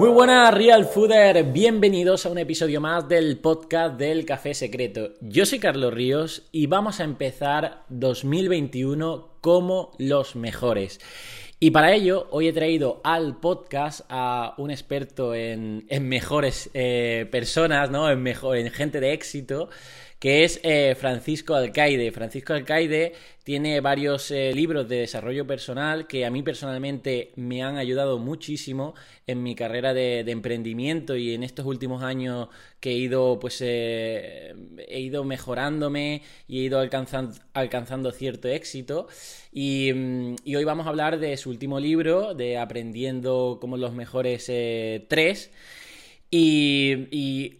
Muy buenas Real Fooder, bienvenidos a un episodio más del podcast del Café Secreto. Yo soy Carlos Ríos y vamos a empezar 2021 como los mejores. Y para ello, hoy he traído al podcast a un experto en, mejores eh, personas, ¿no? En, mejor, en gente de éxito, que es eh, Francisco Alcaide. Francisco Alcaide tiene varios eh, libros de desarrollo personal que a mí personalmente me han ayudado muchísimo en mi carrera de, emprendimiento y en estos últimos años que he ido pues eh, he ido mejorándome y he ido alcanzando, cierto éxito y, mm, y, hoy vamos a hablar de su último libro de aprendiendo como los mejores tres y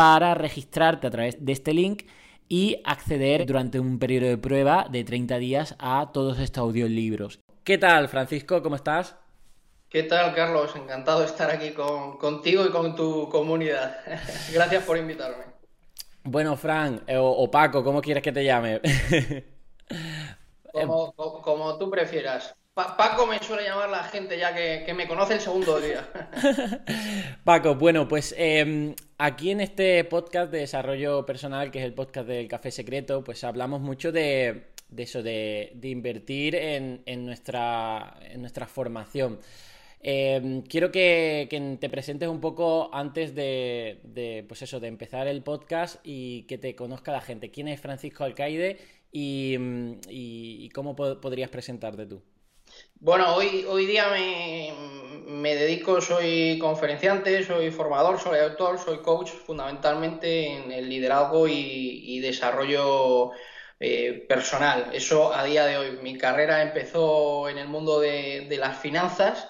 para registrarte a través de este link y acceder durante un periodo de prueba de 30 días a todos estos audiolibros. ¿Qué tal, Francisco? ¿Cómo estás? ¿Qué tal, Carlos? Encantado de estar aquí contigo y con tu comunidad. Gracias por invitarme. Bueno, Fran, eh, o, Paco, ¿cómo quieres que te llame? como, como, tú prefieras. Paco me suele llamar la gente ya que, me conoce el segundo día. Paco, bueno, pues em, aquí en este podcast de desarrollo personal, que es el podcast del Café Secreto, pues hablamos mucho de, eso, de, invertir en, nuestra, formación. Em, quiero que, te presentes un poco antes de, pues eso, de empezar el podcast y que te conozca la gente. ¿Quién es Francisco Alcaide y, y cómo podrías presentarte tú? Bueno, hoy, hoy día me, dedico, soy conferenciante, soy formador, soy autor, soy coach fundamentalmente en el liderazgo y, desarrollo eh, personal. Eso a día de hoy. Mi carrera empezó en el mundo de, las finanzas,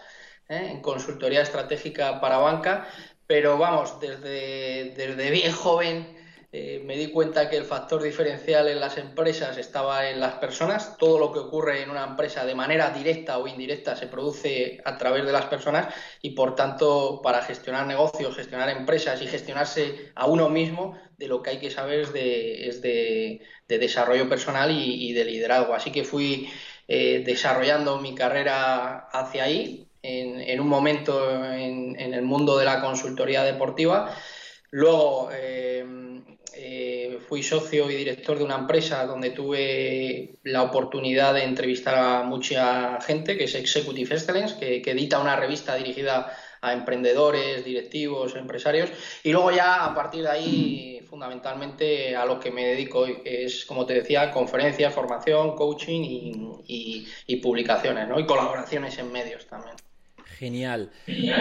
¿eh? en consultoría estratégica para banca, pero vamos, desde, desde bien joven eh, me di cuenta que el factor diferencial en las empresas estaba en las personas. Todo lo que ocurre en una empresa de manera directa o indirecta se produce a través de las personas y por tanto para gestionar negocios, gestionar empresas y gestionarse a uno mismo, de lo que hay que saber es de, desarrollo personal y, de liderazgo. Así que fui eh, desarrollando mi carrera hacia ahí, en, un momento en, el mundo de la consultoría deportiva. Luego, eh, eh, fui socio y director de una empresa donde tuve la oportunidad de entrevistar a mucha gente, que es Executive Excellence, que, edita una revista dirigida a emprendedores, directivos, empresarios. Y luego ya a partir de ahí, fundamentalmente a lo que me dedico, que es, como te decía, conferencias, formación, coaching y, publicaciones, ¿no? Y colaboraciones en medios también. Genial.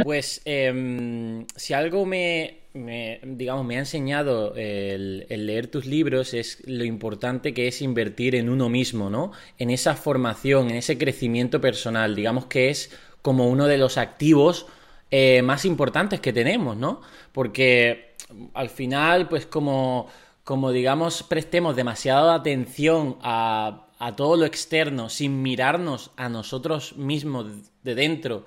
Pues em, si algo me, digamos, me ha enseñado el, leer tus libros es lo importante que es invertir en uno mismo, ¿no? En esa formación, en ese crecimiento personal, digamos que es como uno de los activos eh, más importantes que tenemos, ¿no? Porque al final, pues como, como digamos, prestemos demasiada atención a, a todo lo externo sin mirarnos a nosotros mismos de dentro,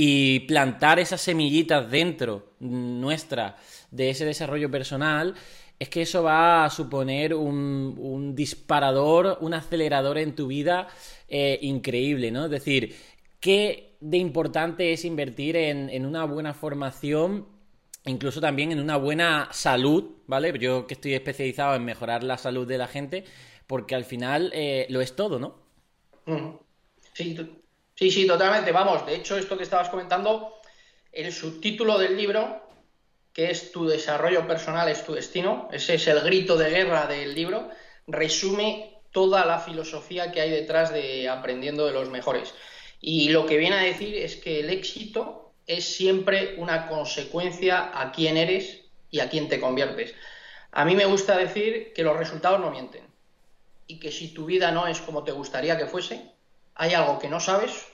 y plantar esas semillitas dentro nuestra de ese desarrollo personal, es que eso va a suponer un, disparador, un acelerador en tu vida eh, increíble, ¿no? Es decir, ¿qué de importante es invertir en, una buena formación? Incluso también en una buena salud, ¿vale? Yo que estoy especializado en mejorar la salud de la gente, porque al final eh, lo es todo, ¿no? Sí, Sí, sí, totalmente. Vamos, de hecho, esto que estabas comentando, el subtítulo del libro, que es Tu desarrollo personal es tu destino, ese es el grito de guerra del libro, resume toda la filosofía que hay detrás de aprendiendo de los mejores. Y lo que viene a decir es que el éxito es siempre una consecuencia a quién eres y a quién te conviertes. A mí me gusta decir que los resultados no mienten y que si tu vida no es como te gustaría que fuese, hay algo que no sabes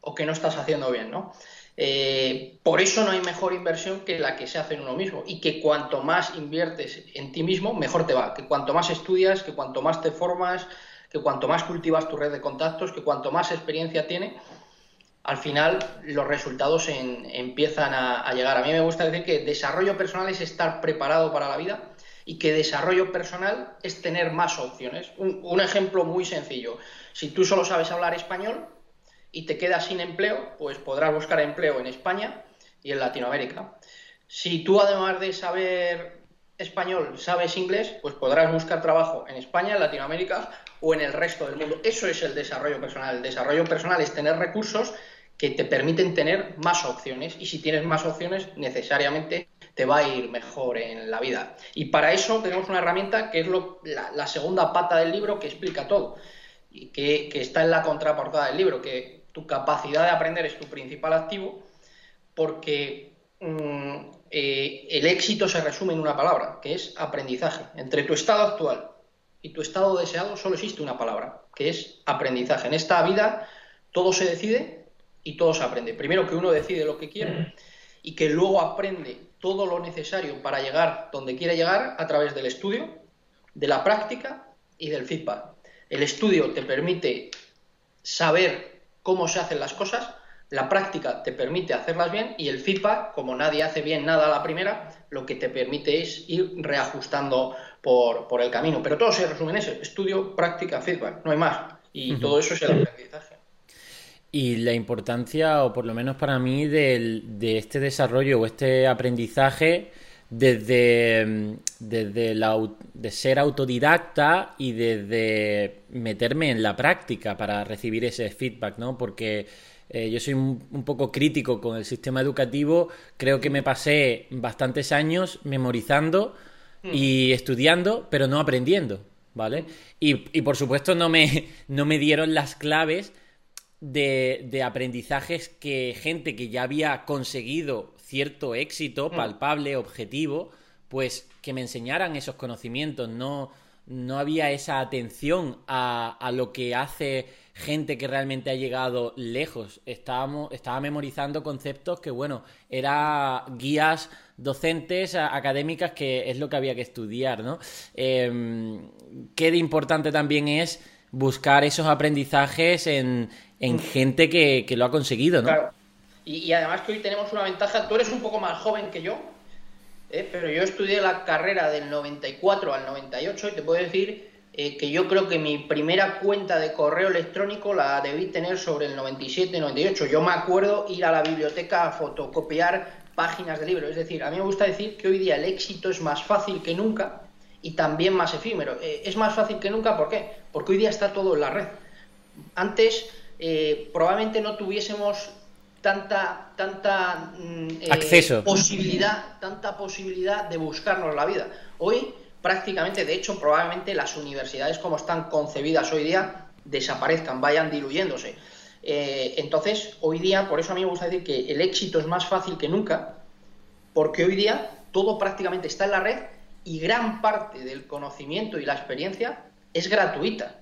o que no estás haciendo bien, ¿no? Eh, por eso no hay mejor inversión que la que se hace en uno mismo y que cuanto más inviertes en ti mismo, mejor te va, que cuanto más estudias, que cuanto más te formas, que cuanto más cultivas tu red de contactos, que cuanto más experiencia tiene, al final los resultados empiezan a, llegar. A mí me gusta decir que desarrollo personal es estar preparado para la vida y que desarrollo personal es tener más opciones. un ejemplo muy sencillo. Si tú solo sabes hablar español, y te quedas sin empleo, pues podrás buscar empleo en España y en Latinoamérica. Si tú además de saber español sabes inglés, pues podrás buscar trabajo en España, en Latinoamérica o en el resto del mundo. Eso es el desarrollo personal. El desarrollo personal es tener recursos que te permiten tener más opciones y si tienes más opciones necesariamente te va a ir mejor en la vida. Y para eso tenemos una herramienta que es la, segunda pata del libro que explica todo y que, está en la contraportada del libro, que tu capacidad de aprender es tu principal activo porque mm, eh, el éxito se resume en una palabra, que es aprendizaje. Entre tu estado actual y tu estado deseado solo existe una palabra, que es aprendizaje. En esta vida todo se decide y todo se aprende. Primero que uno decide lo que quiere y que luego aprende todo lo necesario para llegar donde quiere llegar a través del estudio, de la práctica y del feedback. El estudio te permite saber cómo se hacen las cosas, la práctica te permite hacerlas bien y el feedback, como nadie hace bien nada a la primera, lo que te permite es ir reajustando por, el camino. Pero todo se resume en eso, estudio, práctica, feedback, no hay más. Y todo eso es el aprendizaje. Y la importancia, o por lo menos para mí, de este desarrollo o este aprendizaje desde, desde de ser autodidacta y desde meterme en la práctica para recibir ese feedback, ¿no? Porque eh, yo soy un, poco crítico con el sistema educativo, creo que me pasé bastantes años memorizando hmm. y estudiando, pero no aprendiendo, ¿vale? Y, y por supuesto no me, no me dieron las claves de, de aprendizajes que gente que ya había conseguido cierto éxito mm. palpable, objetivo, pues que me enseñaran esos conocimientos, no, no había esa atención a, a, lo que hace gente que realmente ha llegado lejos. Estábamos, estaba memorizando conceptos que, bueno, eran guías docentes, académicas, que es lo que había que estudiar, ¿no? Eh, qué de importante también es buscar esos aprendizajes en, en mm. gente que, que, lo ha conseguido, ¿no? Y, además que hoy tenemos una ventaja, tú eres un poco más joven que yo, ¿eh? pero yo estudié la carrera del 94 al 98 y te puedo decir eh, que yo creo que mi primera cuenta de correo electrónico la debí tener sobre el 97-98. Yo me acuerdo ir a la biblioteca a fotocopiar páginas de libros. Es decir, a mí me gusta decir que hoy día el éxito es más fácil que nunca y también más efímero. Eh, es más fácil que nunca, ¿por qué? Porque hoy día está todo en la red. Antes probablemente no tuviésemos tanta, tanta mm, eh, posibilidad, tanta posibilidad de buscarnos la vida. Hoy, prácticamente, de hecho, probablemente las universidades como están concebidas hoy día desaparezcan, vayan diluyéndose. Eh, entonces, hoy día, por eso a mí me gusta decir que el éxito es más fácil que nunca, porque hoy día todo prácticamente está en la red y gran parte del conocimiento y la experiencia es gratuita.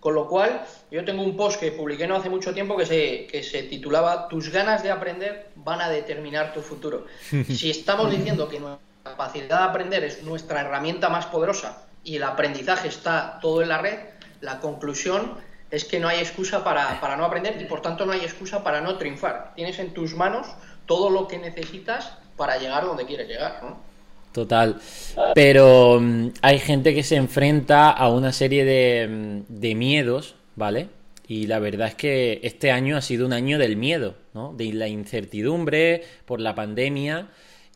Con lo cual, yo tengo un post que publiqué no hace mucho tiempo que se, que se titulaba Tus ganas de aprender van a determinar tu futuro. Si estamos diciendo que nuestra capacidad de aprender es nuestra herramienta más poderosa y el aprendizaje está todo en la red, la conclusión es que no hay excusa para, para no aprender y por tanto no hay excusa para no triunfar. Tienes en tus manos todo lo que necesitas para llegar donde quieres llegar. ¿no? Total. Pero mm, hay gente que se enfrenta a una serie de, mm, de, miedos, ¿vale? Y la verdad es que este año ha sido un año del miedo, ¿no? De la incertidumbre por la pandemia.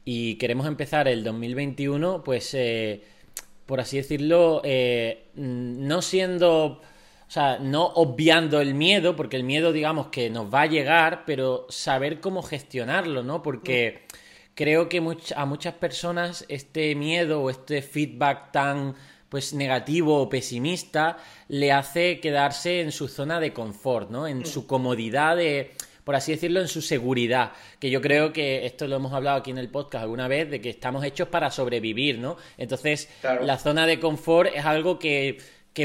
Y queremos empezar el 2021, pues, eh, por así decirlo, eh, mm, no siendo. O sea, no obviando el miedo, porque el miedo, digamos, que nos va a llegar, pero saber cómo gestionarlo, ¿no? Porque creo que a muchas personas este miedo o este feedback tan pues negativo o pesimista le hace quedarse en su zona de confort, ¿no? En su comodidad de por así decirlo, en su seguridad. Que yo creo que esto lo hemos hablado aquí en el podcast alguna vez, de que estamos hechos para sobrevivir, ¿no? Entonces, la zona de confort es algo que,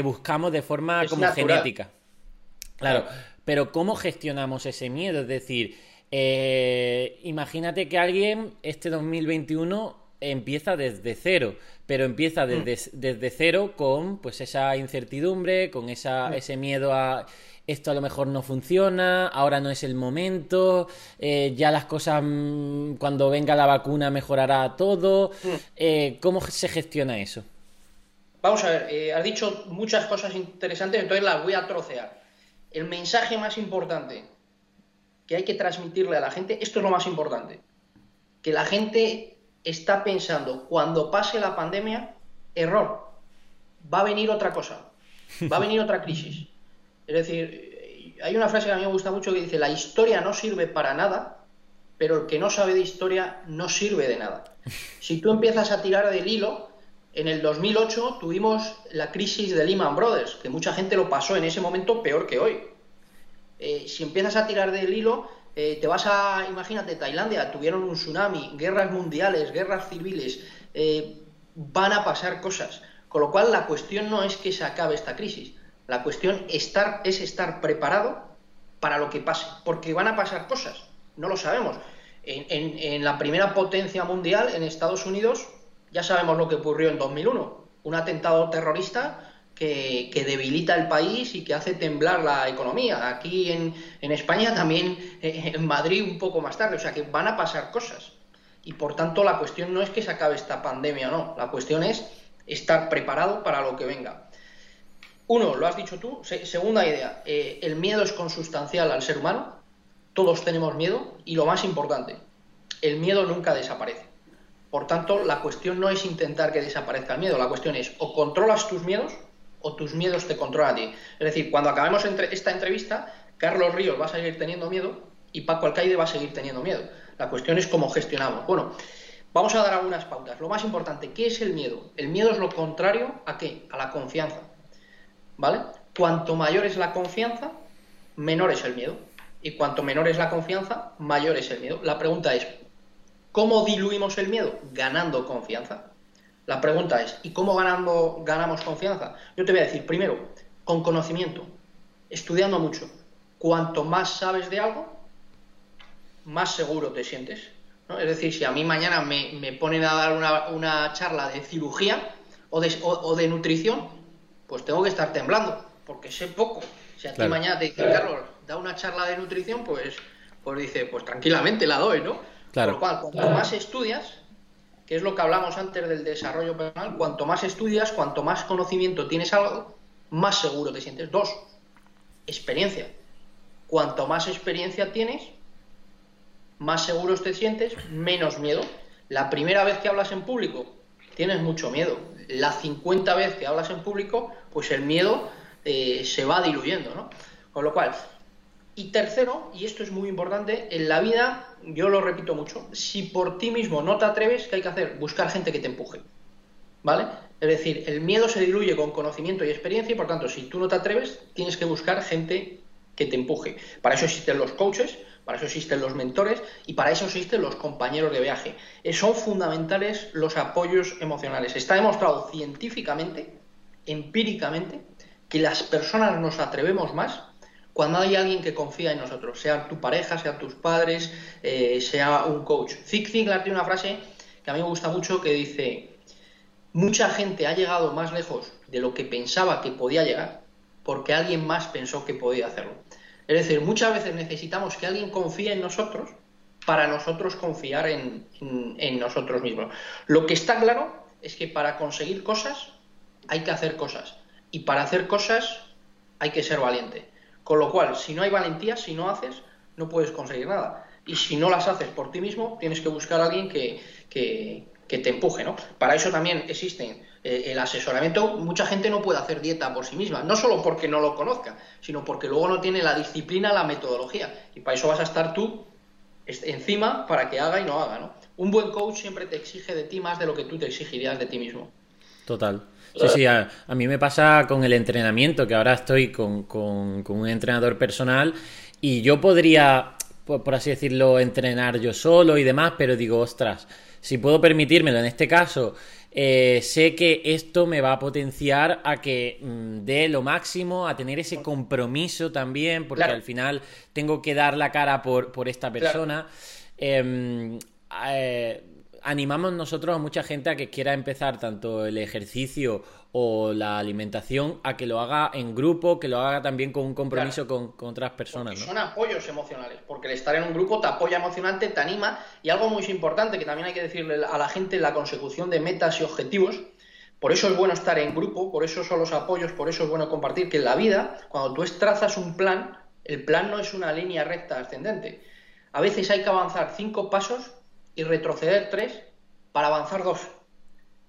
buscamos de forma como genética. claro, pero ¿cómo gestionamos ese miedo? Es decir, Eh, imagínate que alguien este 2021 empieza desde cero, pero empieza mm. desde, desde cero con pues esa incertidumbre, con esa, mm. ese miedo a esto a lo mejor no funciona, ahora no es el momento, eh, ya las cosas mm, cuando venga la vacuna mejorará todo. Eh, ¿Cómo se gestiona eso? Vamos a ver, has dicho muchas cosas interesantes, entonces las voy a trocear. El mensaje más importante que hay que transmitirle a la gente, esto es lo más importante, que la gente está pensando, cuando pase la pandemia, error, va a venir otra cosa, va a venir otra crisis. Es decir, hay una frase que a mí me gusta mucho que dice, la historia no sirve para nada, pero el que no sabe de historia no sirve de nada. Si tú empiezas a tirar del hilo, en el 2008 tuvimos la crisis de Lehman Brothers, que mucha gente lo pasó en ese momento peor que hoy. Eh, si empiezas a tirar del hilo, eh, te vas a, imagínate, Tailandia, tuvieron un tsunami, guerras mundiales, guerras civiles, eh, van a pasar cosas. Con lo cual la cuestión no es que se acabe esta crisis, la cuestión estar, es estar preparado para lo que pase, porque van a pasar cosas, no lo sabemos. en la primera potencia mundial, en Estados Unidos, ya sabemos lo que ocurrió en 2001, un atentado terrorista que, debilita el país y que hace temblar la economía. Aquí en, España también, eh, en Madrid un poco más tarde, o sea que van a pasar cosas. Y por tanto la cuestión no es que se acabe esta pandemia o no, la cuestión es estar preparado para lo que venga. Uno, lo has dicho tú. segunda idea, eh, el miedo es consustancial al ser humano. Todos tenemos miedo y lo más importante, el miedo nunca desaparece. Por tanto, la cuestión no es intentar que desaparezca el miedo, la cuestión es o controlas tus miedos o tus miedos te controlan a ti. Es decir, cuando acabemos esta entrevista, Carlos Ríos va a seguir teniendo miedo y Paco Alcaide va a seguir teniendo miedo. La cuestión es cómo gestionamos. Bueno, vamos a dar algunas pautas. Lo más importante, ¿qué es el miedo? El miedo es lo contrario a qué? A la confianza. ¿Vale? Cuanto mayor es la confianza, menor es el miedo. Y cuanto menor es la confianza, mayor es el miedo. La pregunta es, ¿cómo diluimos el miedo? Ganando confianza. La pregunta es, ¿y cómo ganando, ganamos confianza? Yo te voy a decir, primero, con conocimiento, estudiando mucho. Cuanto más sabes de algo, más seguro te sientes. Es decir, si a mí mañana me, ponen a dar una, charla de cirugía o de, nutrición, pues tengo que estar temblando, porque sé poco. Si a ti mañana te dicen, Carlos, da una charla de nutrición, pues, pues dice, pues tranquilamente la doy, ¿no? Claro. Por lo cual, cuanto más estudias, que es lo que hablamos antes del desarrollo personal, cuanto más estudias, cuanto más conocimiento tienes algo, más seguro te sientes. Dos, experiencia. Cuanto más experiencia tienes, más seguros te sientes, menos miedo. La primera vez que hablas en público, tienes mucho miedo. La 50 vez que hablas en público, pues el miedo eh, se va diluyendo, ¿no? Con lo cual, y tercero, y esto es muy importante, en la vida, yo lo repito mucho, si por ti mismo no te atreves, ¿qué hay que hacer? Buscar gente que te empuje. ¿Vale? Es decir, el miedo se diluye con conocimiento y experiencia y por tanto, si tú no te atreves, tienes que buscar gente que te empuje. Para eso existen los coaches, para eso existen los mentores y para eso existen los compañeros de viaje. Eh, son fundamentales los apoyos emocionales. Está demostrado científicamente, empíricamente, que las personas nos atrevemos más cuando hay alguien que confía en nosotros, sea tu pareja, sea tus padres, eh, sea un coach. Zig Ziglar tiene una frase que a mí me gusta mucho que dice, mucha gente ha llegado más lejos de lo que pensaba que podía llegar porque alguien más pensó que podía hacerlo. Es decir, muchas veces necesitamos que alguien confíe en nosotros para nosotros confiar en, en nosotros mismos. Lo que está claro es que para conseguir cosas hay que hacer cosas y para hacer cosas hay que ser valiente. Con lo cual, si no hay valentía, si no haces, no puedes conseguir nada. Y si no las haces por ti mismo, tienes que buscar a alguien que, te empuje, ¿no? Para eso también existe eh, el asesoramiento. Mucha gente no puede hacer dieta por sí misma, no solo porque no lo conozca, sino porque luego no tiene la disciplina, la metodología. Y para eso vas a estar tú encima para que haga y no haga, ¿no? Un buen coach siempre te exige de ti más de lo que tú te exigirías de ti mismo. Total. Sí, sí, a, mí me pasa con el entrenamiento, que ahora estoy con, un entrenador personal y yo podría, por, así decirlo, entrenar yo solo y demás, pero digo, ostras, si puedo permitírmelo en este caso, eh, sé que esto me va a potenciar a que mm, dé lo máximo, a tener ese compromiso también, porque al final tengo que dar la cara por, por esta persona. Em, eh, animamos nosotros a mucha gente a que quiera empezar tanto el ejercicio o la alimentación a que lo haga en grupo, que lo haga también con un compromiso con, otras personas. Son apoyos emocionales, porque el estar en un grupo te apoya emocionalmente, te anima y algo muy importante que también hay que decirle a la gente, la consecución de metas y objetivos. Por eso es bueno estar en grupo, por eso son los apoyos, por eso es bueno compartir que en la vida, cuando tú trazas un plan, el plan no es una línea recta ascendente. A veces hay que avanzar cinco pasos y retroceder tres para avanzar dos.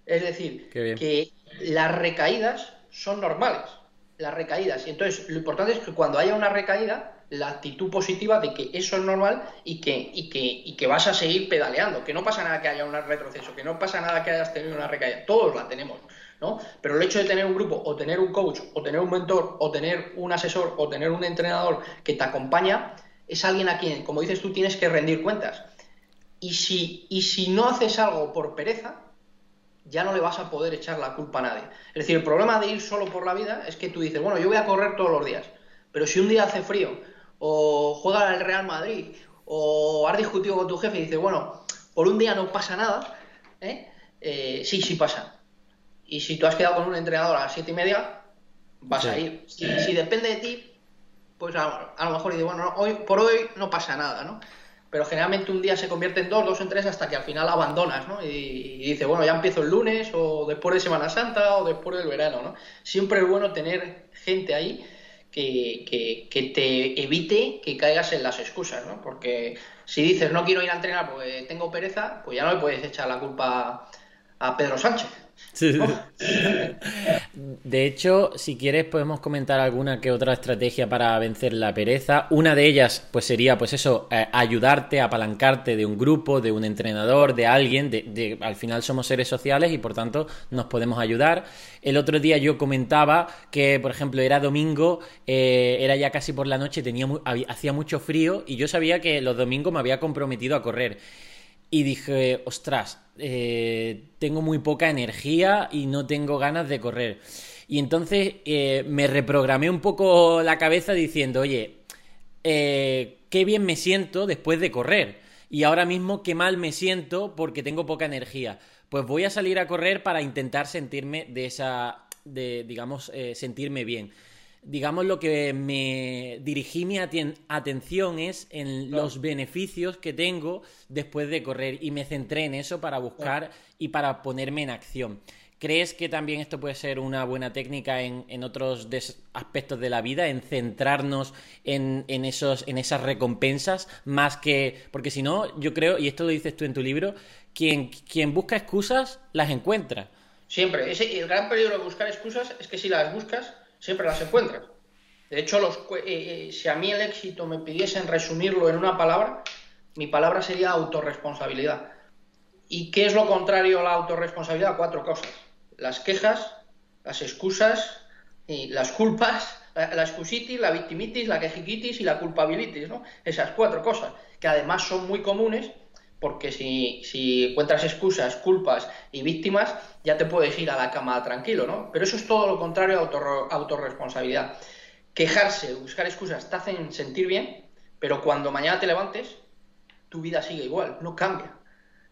Es decir, que las recaídas son normales, las recaídas. Y entonces lo importante es que cuando haya una recaída, la actitud positiva de que eso es normal y que, y que, y que vas a seguir pedaleando, que no pasa nada que haya un retroceso, que no pasa nada que hayas tenido una recaída, todos la tenemos, ¿no? Pero el hecho de tener un grupo, o tener un coach, o tener un mentor, o tener un asesor, o tener un entrenador que te acompaña, es alguien a quien, como dices tú, tienes que rendir cuentas. Y si, y si no haces algo por pereza, ya no le vas a poder echar la culpa a nadie. Es decir, el problema de ir solo por la vida es que tú dices, bueno, yo voy a correr todos los días, pero si un día hace frío, o juega el Real Madrid, o has discutido con tu jefe y dices, bueno, por un día no pasa nada, ¿eh? Eh, sí, sí pasa. Y si tú has quedado con un entrenador a las siete y media, vas a ir. Si, si, depende de ti, pues a, lo mejor dices, bueno, hoy, por hoy no pasa nada, ¿no? Pero generalmente un día se convierte en dos, dos en tres, hasta que al final abandonas, ¿no? Y, dices, bueno, ya empiezo el lunes, o después de Semana Santa, o después del verano, ¿no? Siempre es bueno tener gente ahí que, te evite que caigas en las excusas, ¿no? Porque si dices, no quiero ir a entrenar porque tengo pereza, pues ya no le puedes echar la culpa a Pedro Sánchez. De hecho, si quieres podemos comentar alguna que otra estrategia para vencer la pereza. Una de ellas, pues sería, pues eso, eh, ayudarte, apalancarte de un grupo, de un entrenador, de alguien. De, al final somos seres sociales y por tanto nos podemos ayudar. El otro día yo comentaba que, por ejemplo, era domingo, eh, era ya casi por la noche, tenía hacía mucho frío y yo sabía que los domingos me había comprometido a correr y dije, ostras, eh, tengo muy poca energía y no tengo ganas de correr. Y entonces eh, me reprogramé un poco la cabeza diciendo, oye, eh, qué bien me siento después de correr. Y ahora mismo qué mal me siento porque tengo poca energía. Pues voy a salir a correr para intentar sentirme de esa, de, digamos, sentirme bien digamos, lo que me dirigí mi atención es en los beneficios que tengo después de correr y me centré en eso para buscar y para ponerme en acción. ¿Crees que también esto puede ser una buena técnica en, otros aspectos de la vida, en centrarnos en, esos, en esas recompensas, más que... Porque si no, yo creo, y esto lo dices tú en tu libro, quien, quien busca excusas las encuentra. Siempre. el gran peligro de buscar excusas es que si las buscas, siempre las encuentras. De hecho, los, eh, eh, si a mí el éxito me pidiesen resumirlo en una palabra, mi palabra sería autorresponsabilidad. ¿Y qué es lo contrario a la autorresponsabilidad? Cuatro cosas. Las quejas, las excusas, y las culpas, la, excusitis, la victimitis, la quejiquitis y la culpabilitis, ¿no? Esas cuatro cosas, que además son muy comunes porque si, encuentras excusas, culpas y víctimas, ya te puedes ir a la cama tranquilo, ¿no? Pero eso es todo lo contrario a autorresponsabilidad. Quejarse, buscar excusas, te hacen sentir bien, pero cuando mañana te levantes, tu vida sigue igual, no cambia.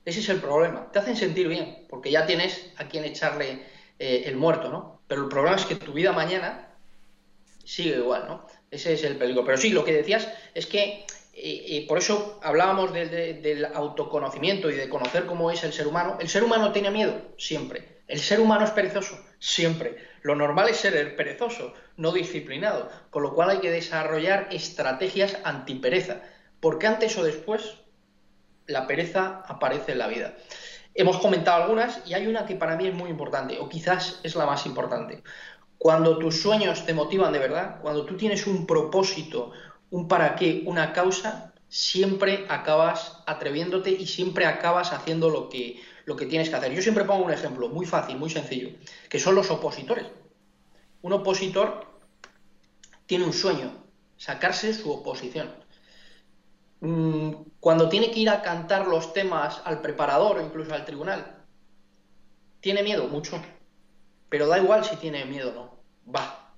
Ese es el problema. Te hacen sentir bien, porque ya tienes a quien echarle eh, el muerto, ¿no? Pero el problema es que tu vida mañana sigue igual, ¿no? Ese es el peligro. Pero sí, lo que decías es que y, por eso hablábamos del autoconocimiento y de conocer cómo es el ser humano. El ser humano tiene miedo, siempre. El ser humano es perezoso, siempre. Lo normal es ser perezoso, no disciplinado. Con lo cual hay que desarrollar estrategias antipereza. Porque antes o después la pereza aparece en la vida. Hemos comentado algunas y hay una que para mí es muy importante, o quizás es la más importante. Cuando tus sueños te motivan de verdad, cuando tú tienes un propósito, un para qué, una causa, siempre acabas atreviéndote y siempre acabas haciendo lo que, lo que tienes que hacer. Yo siempre pongo un ejemplo muy fácil, muy sencillo, que son los opositores. Un opositor tiene un sueño, sacarse su oposición. Mm, cuando tiene que ir a cantar los temas al preparador o incluso al tribunal, ¿Tiene miedo? Mucho. Pero da igual si tiene miedo o no. Va.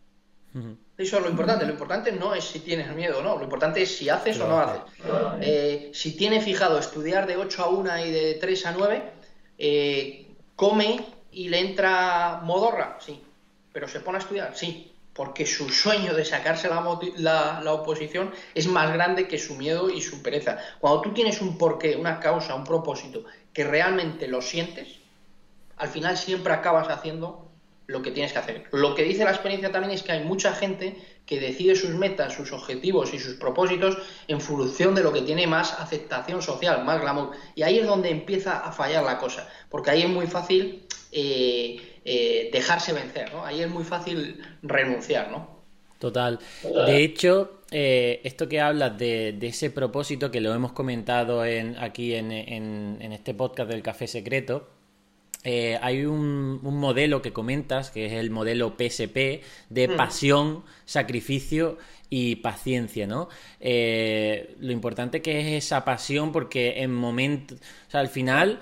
Eso es lo importante. Lo importante no es si tienes miedo o no. Lo importante es si haces o no haces. Eh, si tiene fijado estudiar de 8 a 1 y de 3 a 9, eh, come y le entra modorra, sí. Pero se pone a estudiar, sí porque su sueño de sacarse la, la, oposición es más grande que su miedo y su pereza. Cuando tú tienes un porqué, una causa, un propósito, que realmente lo sientes, al final siempre acabas haciendo lo que tienes que hacer. Lo que dice la experiencia también es que hay mucha gente que decide sus metas, sus objetivos y sus propósitos en función de lo que tiene más aceptación social, más glamour. Y ahí es donde empieza a fallar la cosa, porque ahí es muy fácil eh, eh, dejarse vencer, ¿no? Ahí es muy fácil renunciar, ¿no? Total. De hecho, eh, esto que hablas de, ese propósito que lo hemos comentado en, aquí en, este podcast del Café Secreto, eh, hay un, modelo que comentas, que es el modelo PSP, de mm. pasión, sacrificio y paciencia, ¿no? lo importante que es esa pasión porque en momentos, o sea, al final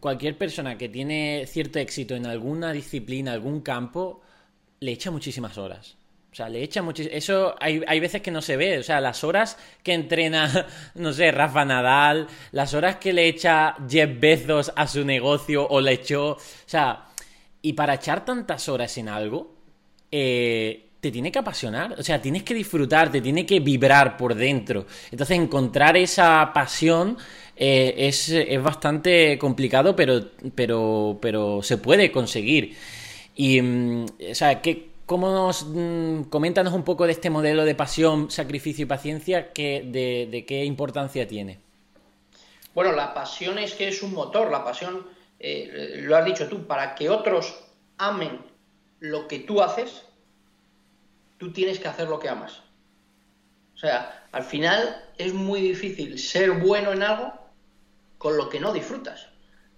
cualquier persona que tiene cierto éxito en alguna disciplina, algún campo, le echa muchísimas horas. O sea, le echa muchísimas... Eso hay, hay veces que no se ve. O sea, las horas que entrena, no sé, Rafa Nadal, las horas que le echa Jeff Bezos a su negocio o le echó... O sea, y para echar tantas horas en algo, eh, te tiene que apasionar, o sea, tienes que disfrutar, te tiene que vibrar por dentro. Entonces, encontrar esa pasión eh, es, bastante complicado, pero, pero, pero se puede conseguir. Y, mm, o sea, ¿qué, ¿cómo nos, mm, coméntanos un poco de este modelo de pasión, sacrificio y paciencia, que, de, qué importancia tiene? Bueno, la pasión es que es un motor, la pasión, eh, lo has dicho tú, para que otros amen lo que tú haces, tú tienes que hacer lo que amas. O sea, al final es muy difícil ser bueno en algo con lo que no disfrutas.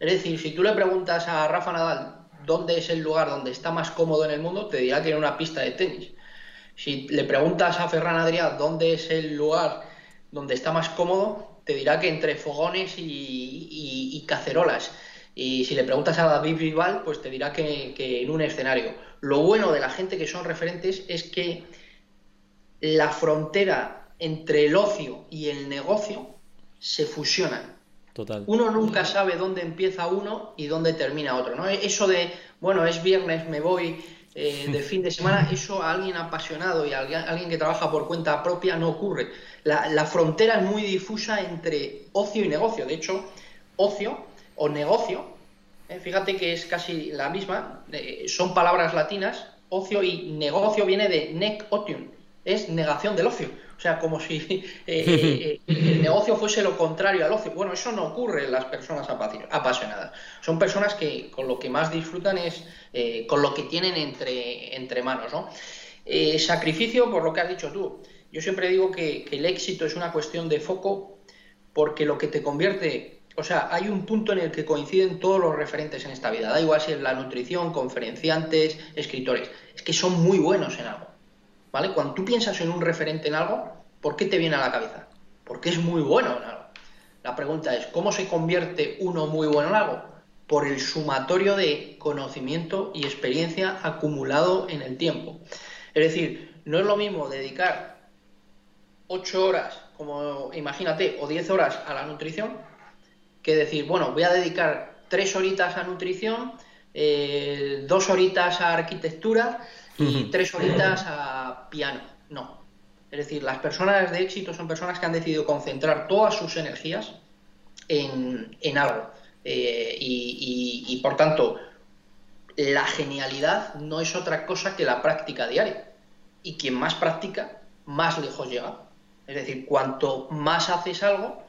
Es decir, si tú le preguntas a Rafa Nadal dónde es el lugar donde está más cómodo en el mundo, te dirá que en una pista de tenis. Si le preguntas a Ferran Adrià dónde es el lugar donde está más cómodo, te dirá que entre fogones y, cacerolas. Y si le preguntas a David Bisbal, pues te dirá que en un escenario. Lo bueno de la gente que son referentes es que la frontera entre el ocio y el negocio se fusionan. Total. Uno nunca sabe dónde empieza uno y dónde termina otro. ¿no? Eso de, bueno, es viernes, me voy eh, de fin de semana, eso a alguien apasionado y a alguien, que trabaja por cuenta propia no ocurre. La, frontera es muy difusa entre ocio y negocio. De hecho, ocio o negocio eh, fíjate que es casi la misma, eh, son palabras latinas, ocio y negocio viene de nec otium, es negación del ocio. O sea, como si eh, el negocio fuese lo contrario al ocio. Bueno, eso no ocurre en las personas apasionadas. Son personas que con lo que más disfrutan es con lo que tienen entre, entre manos. ¿no? sacrificio, por lo que has dicho tú. Yo siempre digo que el éxito es una cuestión de foco porque lo que te convierte o sea, hay un punto en el que coinciden todos los referentes en esta vida. Da igual si es la nutrición, conferenciantes, escritores. Es que son muy buenos en algo. ¿Vale? Cuando tú piensas en un referente en algo, ¿por qué te viene a la cabeza? Porque es muy bueno en algo. La pregunta es, ¿cómo se convierte uno muy bueno en algo? Por el sumatorio de conocimiento y experiencia acumulado en el tiempo. Es decir, no es lo mismo dedicar 8 horas, como imagínate, o 10 horas a la nutrición, que decir, bueno, voy a dedicar tres horitas a nutrición, eh, dos horitas a arquitectura y tres horitas a piano. No. Es decir, las personas de éxito son personas que han decidido concentrar todas sus energías en, algo. Eh, y, por tanto, la genialidad no es otra cosa que la práctica diaria. Y quien más practica, más lejos llega. Es decir, cuanto más haces algo,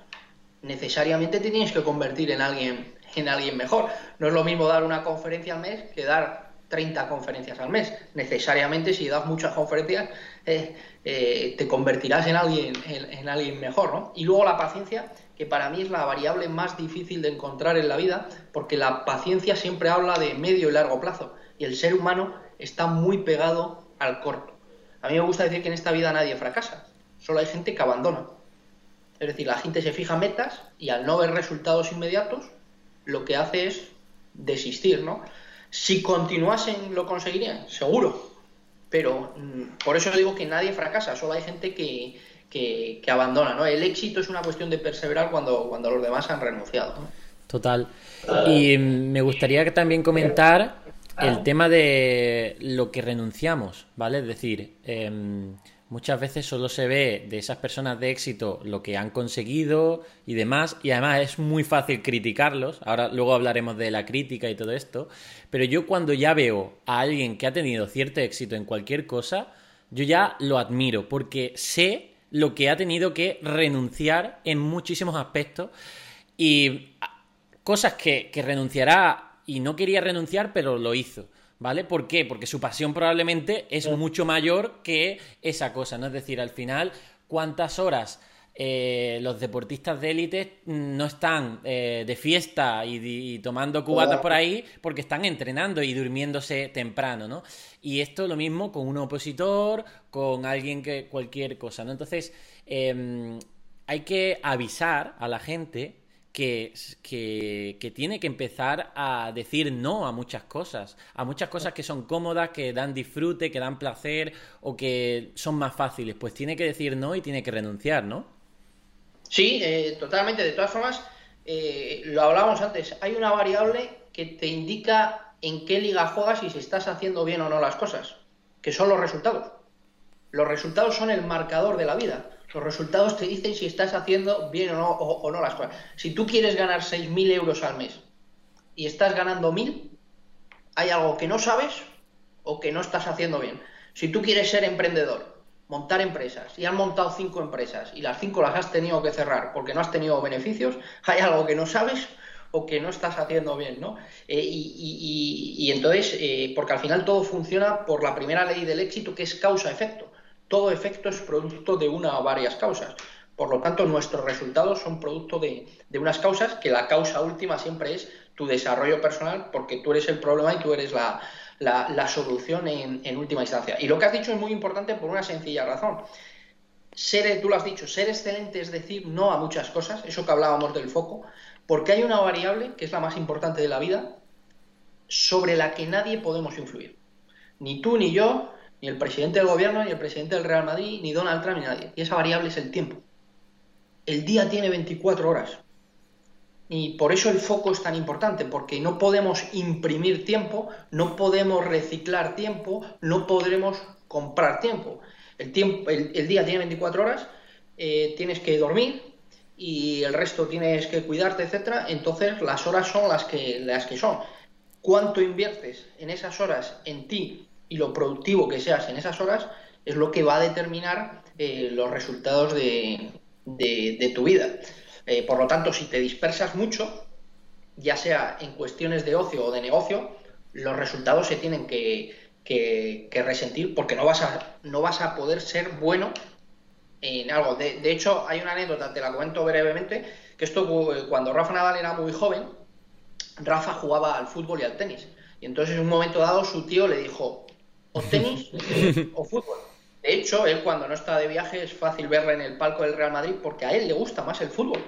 necesariamente te tienes que convertir en alguien, en alguien mejor. No es lo mismo dar una conferencia al mes que dar 30 conferencias al mes. Necesariamente si das muchas conferencias eh, eh, te convertirás en alguien, en, alguien mejor. ¿no? Y luego la paciencia, que para mí es la variable más difícil de encontrar en la vida, porque la paciencia siempre habla de medio y largo plazo. Y el ser humano está muy pegado al corto. A mí me gusta decir que en esta vida nadie fracasa, solo hay gente que abandona. Es decir, la gente se fija metas y al no ver resultados inmediatos, lo que hace es desistir, ¿no? Si continuasen, lo conseguirían, seguro. Pero mm, por eso digo que nadie fracasa, solo hay gente que, que, abandona, ¿no? El éxito es una cuestión de perseverar cuando, cuando los demás han renunciado. Total. Y me gustaría también comentar el tema de lo que renunciamos, ¿vale? Es decir, em, muchas veces solo se ve de esas personas de éxito lo que han conseguido y demás, y además es muy fácil criticarlos, ahora luego hablaremos de la crítica y todo esto, pero yo cuando ya veo a alguien que ha tenido cierto éxito en cualquier cosa, yo ya lo admiro, porque sé lo que ha tenido que renunciar en muchísimos aspectos y cosas que, renunciará y no quería renunciar, pero lo hizo. ¿Vale? ¿Por qué? Porque su pasión probablemente es mucho mayor que esa cosa, ¿no? Es decir, al final, ¿cuántas horas eh, los deportistas de élite no están eh, de fiesta y, tomando cubatas por ahí porque están entrenando y durmiéndose temprano, ¿no? Y esto lo mismo con un opositor, con alguien que cualquier cosa, ¿no? Entonces, em, hay que avisar a la gente que, tiene que empezar a decir no a muchas cosas, a muchas cosas que son cómodas, que dan disfrute, que dan placer o que son más fáciles. Pues tiene que decir no y tiene que renunciar, ¿no? Sí, eh, totalmente. De todas formas, eh, lo hablábamos antes, hay una variable que te indica en qué liga juegas y si estás haciendo bien o no las cosas, que son los resultados. Los resultados son el marcador de la vida. Los resultados te dicen si estás haciendo bien o no, o, no las cosas. Si tú quieres ganar 6.000 euros al mes y estás ganando 1.000, hay algo que no sabes o que no estás haciendo bien. Si tú quieres ser emprendedor montar empresas y han montado cinco empresas y las cinco las has tenido que cerrar porque no has tenido beneficios, hay algo que no sabes o que no estás haciendo bien, ¿no? Eh, y, entonces, eh, porque al final todo funciona por la primera ley del éxito que es causa-efecto. Todo efecto es producto de una o varias causas. Por lo tanto, nuestros resultados son producto de, unas causas que la causa última siempre es tu desarrollo personal porque tú eres el problema y tú eres la, solución en, última instancia. Y lo que has dicho es muy importante por una sencilla razón. Ser, tú lo has dicho, ser excelente es decir no a muchas cosas, eso que hablábamos del foco, porque hay una variable que es la más importante de la vida sobre la que nadie podemos influir. Ni tú ni yo, ni el presidente del gobierno, ni el presidente del Real Madrid, ni Donald Trump, ni nadie. Y esa variable es el tiempo. El día tiene 24 horas. Y por eso el foco es tan importante, porque no podemos imprimir tiempo, no podemos reciclar tiempo, no podremos comprar tiempo. El, tiempo, el, día tiene 24 horas, eh, tienes que dormir y el resto tienes que cuidarte, etcétera. Entonces las horas son las que, las que son. Cuánto inviertes en esas horas en ti y lo productivo que seas en esas horas es lo que va a determinar eh, los resultados de, de tu vida. Eh, por lo tanto, si te dispersas mucho, ya sea en cuestiones de ocio o de negocio, los resultados se tienen que, resentir porque no vas, a, no vas a poder ser bueno en algo. De, hecho, hay una anécdota, te la cuento brevemente, que esto eh, cuando Rafa Nadal era muy joven, Rafa jugaba al fútbol y al tenis. Y entonces en un momento dado su tío le dijo, o tenis o fútbol. De hecho, él cuando no está de viaje es fácil verle en el palco del Real Madrid porque a él le gusta más el fútbol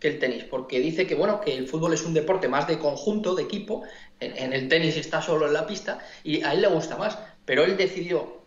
que el tenis, porque dice que bueno, que el fútbol es un deporte más de conjunto, de equipo, en, el tenis está solo en la pista y a él le gusta más, pero él decidió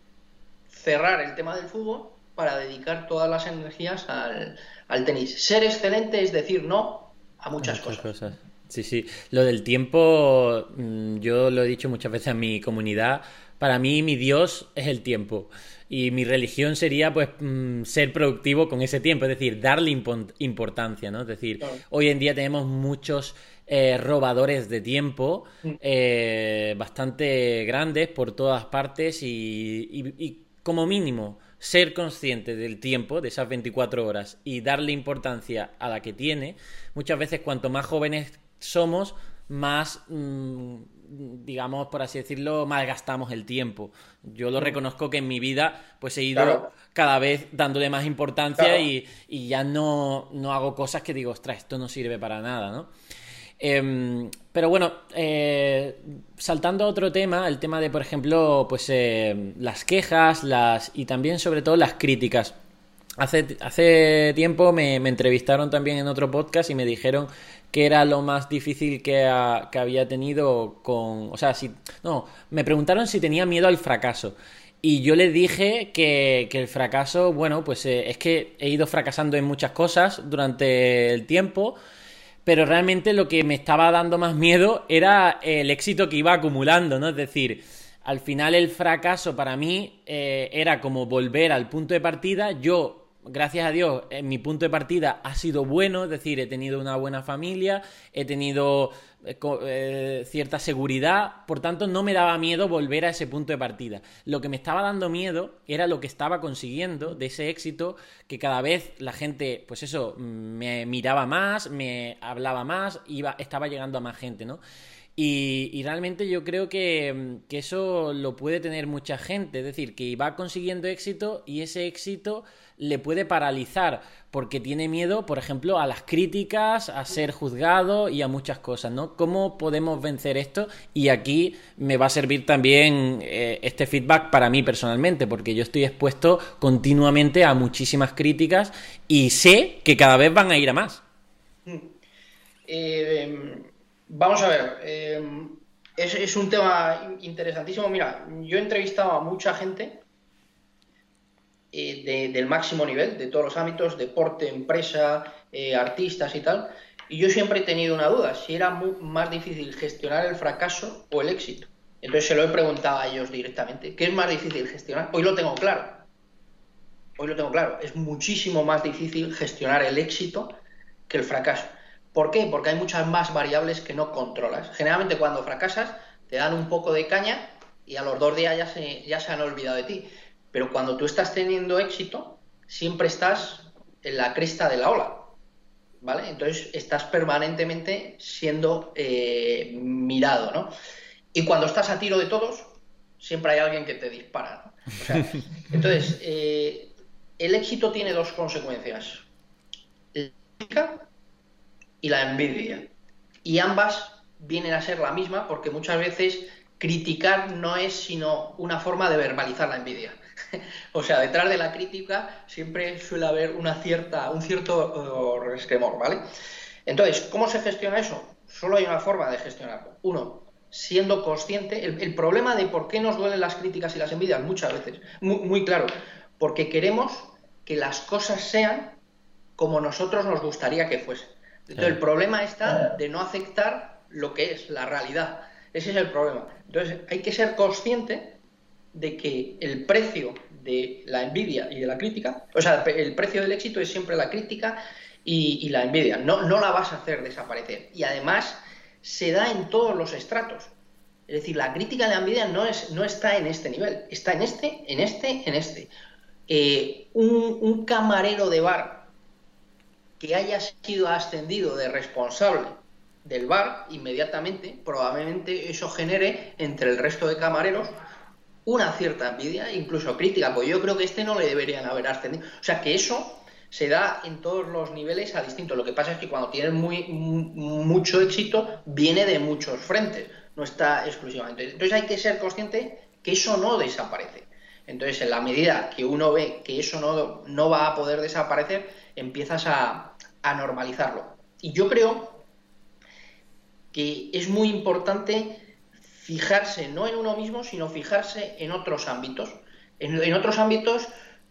cerrar el tema del fútbol para dedicar todas las energías al, tenis. Ser excelente es decir no a muchas, cosas. Sí, sí. Lo del tiempo, mm, yo lo he dicho muchas veces a mi comunidad, para mí mi Dios es el tiempo y mi religión sería pues mm, ser productivo con ese tiempo, es decir, darle importancia, ¿no? Es decir, hoy en día tenemos muchos eh, robadores de tiempo mm. eh, bastante grandes por todas partes y, como mínimo ser consciente del tiempo, de esas 24 horas y darle importancia a la que tiene, muchas veces cuanto más jóvenes somos, más mm, digamos, por así decirlo, malgastamos el tiempo. Yo lo mm. reconozco que en mi vida, pues he ido cada vez dándole más importancia y, ya no, no, hago cosas que digo, ostras, esto no sirve para nada, ¿no? Em, pero bueno, eh, saltando a otro tema, el tema de, por ejemplo, pues eh, las quejas las, y también sobre todo las críticas. Hace, hace tiempo me, me entrevistaron también en otro podcast y me dijeron qué era lo más difícil que, había tenido con... O sea, si... No, me preguntaron si tenía miedo al fracaso. Y yo les dije que, el fracaso, bueno, pues eh, es que he ido fracasando en muchas cosas durante el tiempo, pero realmente lo que me estaba dando más miedo era el éxito que iba acumulando, ¿no? Es decir, al final el fracaso para mí eh, era como volver al punto de partida. Yo, gracias a Dios, en mi punto de partida ha sido bueno, es decir, he tenido una buena familia, he tenido eh, eh, cierta seguridad, por tanto no me daba miedo volver a ese punto de partida. Lo que me estaba dando miedo era lo que estaba consiguiendo de ese éxito, que cada vez la gente, pues eso, me miraba más, me hablaba más, iba, estaba llegando a más gente, ¿no? Y, realmente yo creo que, eso lo puede tener mucha gente, es decir, que va consiguiendo éxito y ese éxito le puede paralizar porque tiene miedo, por ejemplo, a las críticas, a ser juzgado y a muchas cosas, ¿no? ¿Cómo podemos vencer esto? Y aquí me va a servir también eh, este feedback para mí personalmente, porque yo estoy expuesto continuamente a muchísimas críticas y sé que cada vez van a ir a más. Eh, Vamos a ver, eh, es, un tema interesantísimo. Mira, yo he entrevistado a mucha gente eh, del máximo nivel, de todos los ámbitos, deporte, empresa, eh, artistas y tal, y yo siempre he tenido una duda, si era más difícil gestionar el fracaso o el éxito. Entonces se lo he preguntado a ellos directamente, ¿qué es más difícil gestionar? Hoy lo tengo claro. Hoy lo tengo claro. Es muchísimo más difícil gestionar el éxito que el fracaso. ¿Por qué? Porque hay muchas más variables que no controlas. Generalmente cuando fracasas te dan un poco de caña y a los dos días ya se, ya se han olvidado de ti. Pero cuando tú estás teniendo éxito, siempre estás en la cresta de la ola. ¿Vale? Entonces estás permanentemente siendo eh, mirado, ¿no? Y cuando estás a tiro de todos, siempre hay alguien que te dispara. entonces, eh, el éxito tiene dos consecuencias y la envidia. Y ambas vienen a ser la misma porque muchas veces criticar no es sino una forma de verbalizar la envidia. o sea, detrás de la crítica siempre suele haber una cierta, un cierto uh, resquemor, ¿vale? Entonces, ¿cómo se gestiona eso? Solo hay una forma de gestionarlo. Uno, siendo consciente, el, problema de por qué nos duelen las críticas y las envidias muchas veces, muy, muy claro, porque queremos que las cosas sean como nosotros nos gustaría que fuesen. Entonces, el problema está de no aceptar lo que es la realidad. Ese es el problema. Entonces, hay que ser consciente de que el precio de la envidia y de la crítica, o sea, el precio del éxito es siempre la crítica y, la envidia. No, no la vas a hacer desaparecer. Y además, se da en todos los estratos. Es decir, la crítica y la envidia no, es, no está en este nivel, está en este, en este, en este. Eh, un, un camarero de bar que haya sido ascendido de responsable del bar inmediatamente, probablemente eso genere entre el resto de camareros una cierta envidia, incluso crítica, pues yo creo que este no le deberían haber ascendido. O sea que eso se da en todos los niveles a distinto. Lo que pasa es que cuando tienes muy, mucho éxito, viene de muchos frentes, no está exclusivamente. Entonces hay que ser consciente que eso no desaparece. Entonces, en la medida que uno ve que eso no, no va a poder desaparecer, empiezas a, a normalizarlo. Y yo creo que es muy importante fijarse no en uno mismo, sino fijarse en otros ámbitos, en, otros ámbitos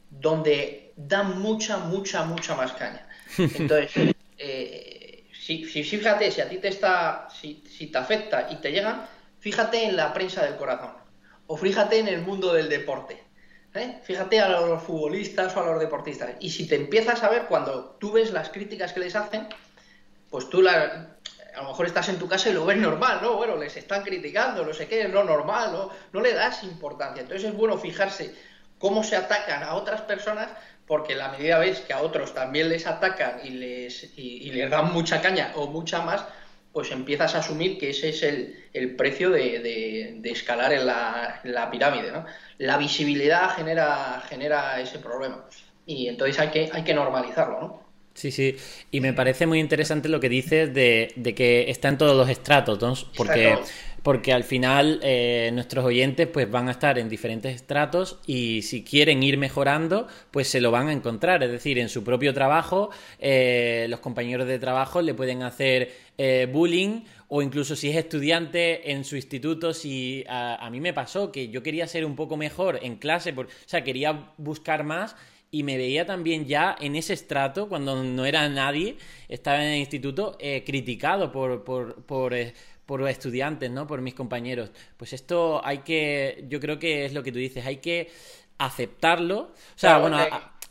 donde dan mucha, mucha, mucha más caña. Entonces, eh, si, fíjate, si a ti te está, si, si te afecta y te llega, fíjate en la prensa del corazón, o fíjate en el mundo del deporte. ¿Eh? Fíjate a los futbolistas o a los deportistas. Y si te empiezas a ver cuando tú ves las críticas que les hacen, pues tú la, a lo mejor estás en tu casa y lo ves normal, ¿no? Bueno, les están criticando, no sé qué, es lo normal, ¿no? No le das importancia. Entonces es bueno fijarse cómo se atacan a otras personas, porque la medida ves que a otros también les atacan y les, y les dan mucha caña o mucha más, pues empiezas a asumir que ese es el, precio de, escalar en la, pirámide. ¿no? La visibilidad genera, genera ese problema y entonces hay que, hay que normalizarlo. ¿no? Sí, sí, y me parece muy interesante lo que dices de, que está en todos los estratos, ¿no? porque porque al final eh, nuestros oyentes pues van a estar en diferentes estratos y si quieren ir mejorando, pues se lo van a encontrar. Es decir, en su propio trabajo, eh, los compañeros de trabajo le pueden hacer eh, bullying o incluso si es estudiante en su instituto, si a, mí me pasó que yo quería ser un poco mejor en clase, o sea, quería buscar más y me veía también ya en ese estrato, cuando no era nadie, estaba en el instituto, criticado por, por, por por estudiantes, ¿no? Por mis compañeros. Pues esto hay que, yo creo que es lo que tú dices, hay que aceptarlo. O sea, bueno,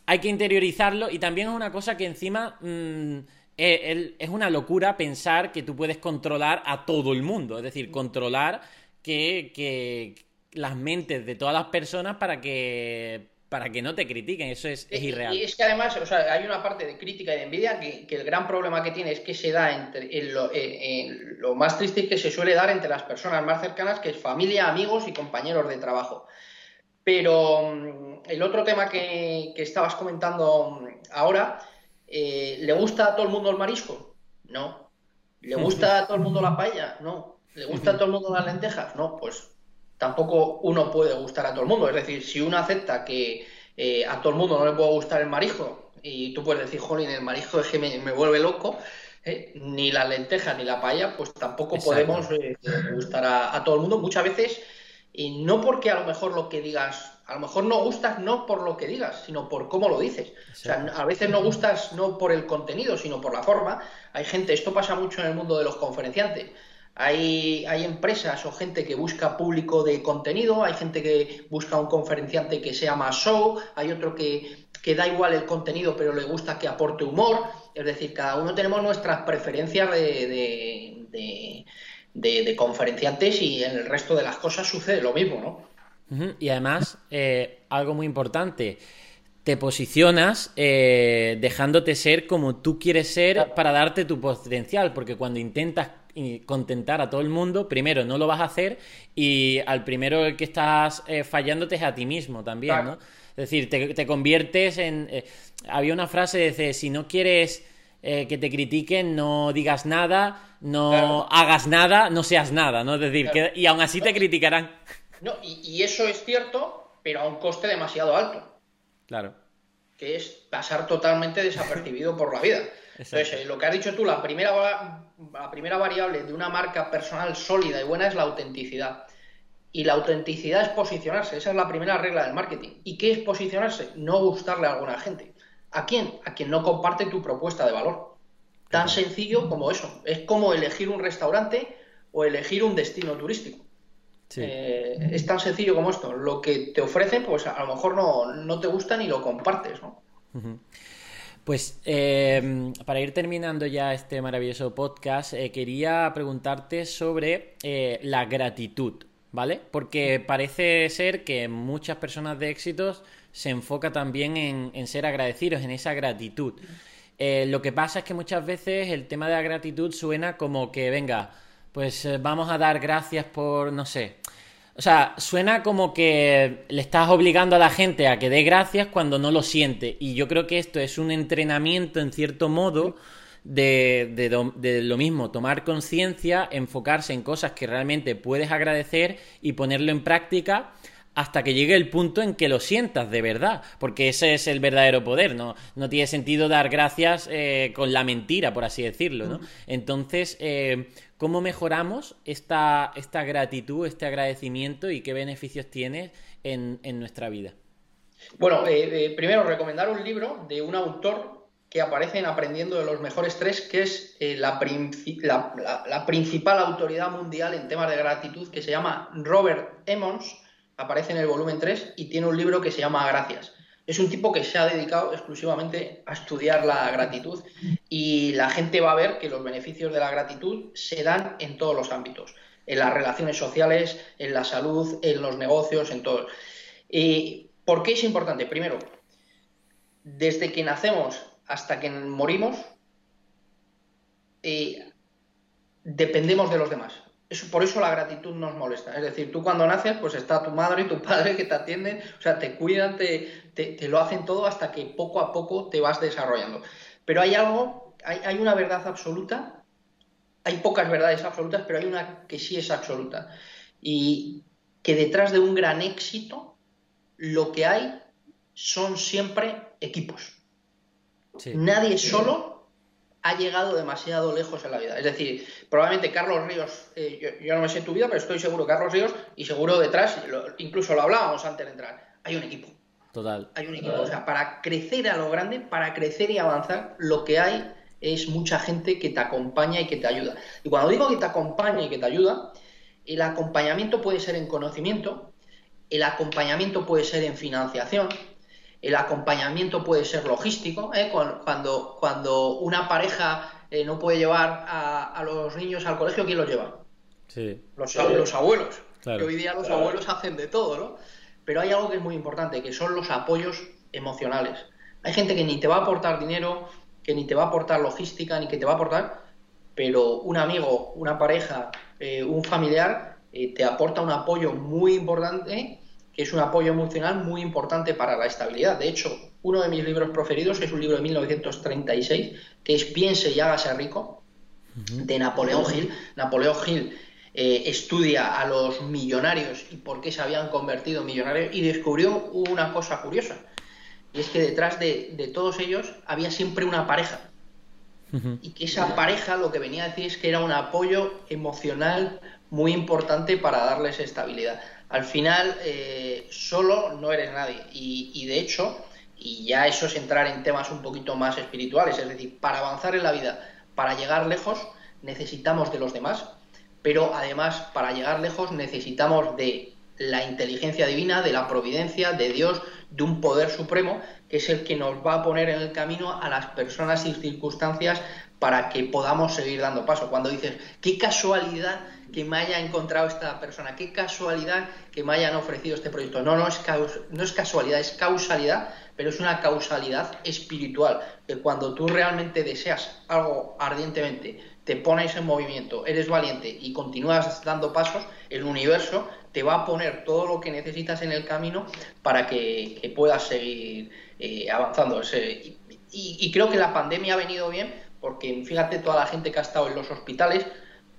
hay que interiorizarlo y también es una cosa que encima mm, e, es una locura pensar que tú puedes controlar a todo el mundo, es decir, controlar que, que las mentes de todas las personas para que para que no te critiquen, eso es, irreal. Y es que además, o sea, hay una parte de crítica y de envidia que, el gran problema que tiene es que se da entre en lo, más triste que se suele dar entre las personas más cercanas, que es familia, amigos y compañeros de trabajo. Pero mm, el otro tema que, estabas comentando ahora, eh, ¿le gusta a todo el mundo el marisco? No. ¿Le gusta a todo el mundo la paella? No. ¿Le gusta a todo el mundo las lentejas? No, pues tampoco uno puede gustar a todo el mundo. Es decir, si uno acepta que eh, a todo el mundo no le puede gustar el marijo y tú puedes decir, jolín, el marijo es que me, vuelve loco, eh, ni la lenteja ni la paella, pues tampoco podemos eh, gustar a, todo el mundo. Muchas veces, y no porque a lo mejor lo que digas, a lo mejor no gustas no por lo que digas, sino por cómo lo dices. O sea, a veces no gustas no por el contenido, sino por la forma. Hay gente, esto pasa mucho en el mundo de los conferenciantes hay, hay, empresas o gente que busca público de contenido, hay gente que busca un conferenciante que sea más show, hay otro que, da igual el contenido pero le gusta que aporte humor. Es decir, cada uno tenemos nuestras preferencias de, de, conferenciantes y en el resto de las cosas sucede lo mismo, ¿no? Y además, eh, algo muy importante, te posicionas eh, dejándote ser como tú quieres ser para darte tu potencial, porque cuando intentas contentar a todo el mundo, primero no lo vas a hacer y al primero el que estás eh, fallándote es a ti mismo también, ¿no? Es decir, te, conviertes en... Eh, había una frase de si no quieres eh, que te critiquen, no digas nada, no hagas nada, no seas nada, ¿no? Es decir, que, y aún así te criticarán. No, y, y eso es cierto, pero a un coste demasiado alto. Claro. Que es pasar totalmente desapercibido por la vida. Entonces, lo que has dicho tú, la primera, la primera variable de una marca personal sólida y buena es la autenticidad. Y la autenticidad es posicionarse, esa es la primera regla del marketing. ¿Y qué es posicionarse? No gustarle a alguna gente. ¿A quién? A quien no comparte tu propuesta de valor. Tan sencillo como eso. Es como elegir un restaurante o elegir un destino turístico. Eh, es tan sencillo como esto. Lo que te ofrecen, pues a lo mejor no, te gusta ni lo compartes, ¿no? Pues em, para ir terminando ya este maravilloso podcast, eh, quería preguntarte sobre eh, la gratitud, ¿vale? Porque parece ser que muchas personas de éxitos se enfoca también en, ser agradecidos, en esa gratitud. Eh, lo que pasa es que muchas veces el tema de la gratitud suena como que, venga, pues vamos a dar gracias por, no sé, o sea, suena como que le estás obligando a la gente a que dé gracias cuando no lo siente. Y yo creo que esto es un entrenamiento, en cierto modo, de, de, lo mismo, tomar conciencia, enfocarse en cosas que realmente puedes agradecer y ponerlo en práctica hasta que llegue el punto en que lo sientas de verdad, porque ese es el verdadero poder, no, no tiene sentido dar gracias eh, con la mentira, por así decirlo, ¿no? Entonces, eh, ¿Cómo mejoramos esta, esta gratitud, este agradecimiento y qué beneficios tiene en, nuestra vida? Bueno, eh, primero recomendar un libro de un autor que aparece en Aprendiendo de los Mejores Tres, que es la, la, principal autoridad mundial en temas de gratitud, que se llama Robert Emmons, aparece en el volumen 3 y tiene un libro que se llama Gracias es un tipo que se ha dedicado exclusivamente a estudiar la gratitud y la gente va a ver que los beneficios de la gratitud se dan en todos los ámbitos, en las relaciones sociales, en la salud, en los negocios, en todo. ¿Y por qué es importante? Primero, desde que nacemos hasta que morimos, eh, dependemos de los demás por eso la gratitud nos molesta. Es decir, tú cuando naces, pues está tu madre y tu padre que te atienden, o sea, te cuidan, te, te, lo hacen todo hasta que poco a poco te vas desarrollando. Pero hay algo, hay, una verdad absoluta hay pocas verdades absolutas, pero hay una que sí es absoluta. Y que detrás de un gran éxito, lo que hay son siempre equipos. Nadie solo ha llegado demasiado lejos en la vida. Es decir, probablemente Carlos Ríos, eh, yo, no me sé tu vida, pero estoy seguro Carlos Ríos, y seguro detrás, incluso lo hablábamos antes de entrar, hay un equipo. Total. Hay un equipo. O sea, para crecer a lo grande, para crecer y avanzar, lo que hay es mucha gente que te acompaña y que te ayuda. Y cuando digo que te acompaña y que te ayuda, el acompañamiento puede ser en conocimiento, el acompañamiento puede ser en financiación, el acompañamiento puede ser logístico. ¿eh? Cuando, cuando una pareja eh, no puede llevar a, los niños al colegio, ¿quién los lleva? Sí. Los, abuelos. Que hoy día los abuelos hacen de todo, ¿no? Pero hay algo que es muy importante, que son los apoyos emocionales. Hay gente que ni te va a aportar dinero, que ni te va a aportar logística, ni que te va a aportar, pero un amigo, una pareja, eh, un familiar eh, te aporta un apoyo muy importante, es un apoyo emocional muy importante para la estabilidad. De hecho, uno de mis libros preferidos es un libro de 1936, que es Piense y hágase rico, de Napoleón Hill. Napoleón Hill eh, estudia a los millonarios y por qué se habían convertido en millonarios y descubrió una cosa curiosa. Y es que detrás de, todos ellos había siempre una pareja. Y que esa pareja lo que venía a decir es que era un apoyo emocional muy importante para darles estabilidad. Al final, eh, solo no eres nadie. Y, de hecho, y ya eso es entrar en temas un poquito más espirituales, es decir, para avanzar en la vida, para llegar lejos, necesitamos de los demás, pero además para llegar lejos necesitamos de la inteligencia divina, de la providencia, de Dios, de un poder supremo, es el que nos va a poner en el camino a las personas y circunstancias para que podamos seguir dando paso. Cuando dices, qué casualidad que me haya encontrado esta persona, qué casualidad que me hayan ofrecido este proyecto. No, no es, no es casualidad, es causalidad, pero es una causalidad espiritual, que cuando tú realmente deseas algo ardientemente, te pones en movimiento, eres valiente y continúas dando pasos, el universo te va a poner todo lo que necesitas en el camino para que, puedas seguir eh, avanzando. y, creo que la pandemia ha venido bien porque fíjate toda la gente que ha estado en los hospitales,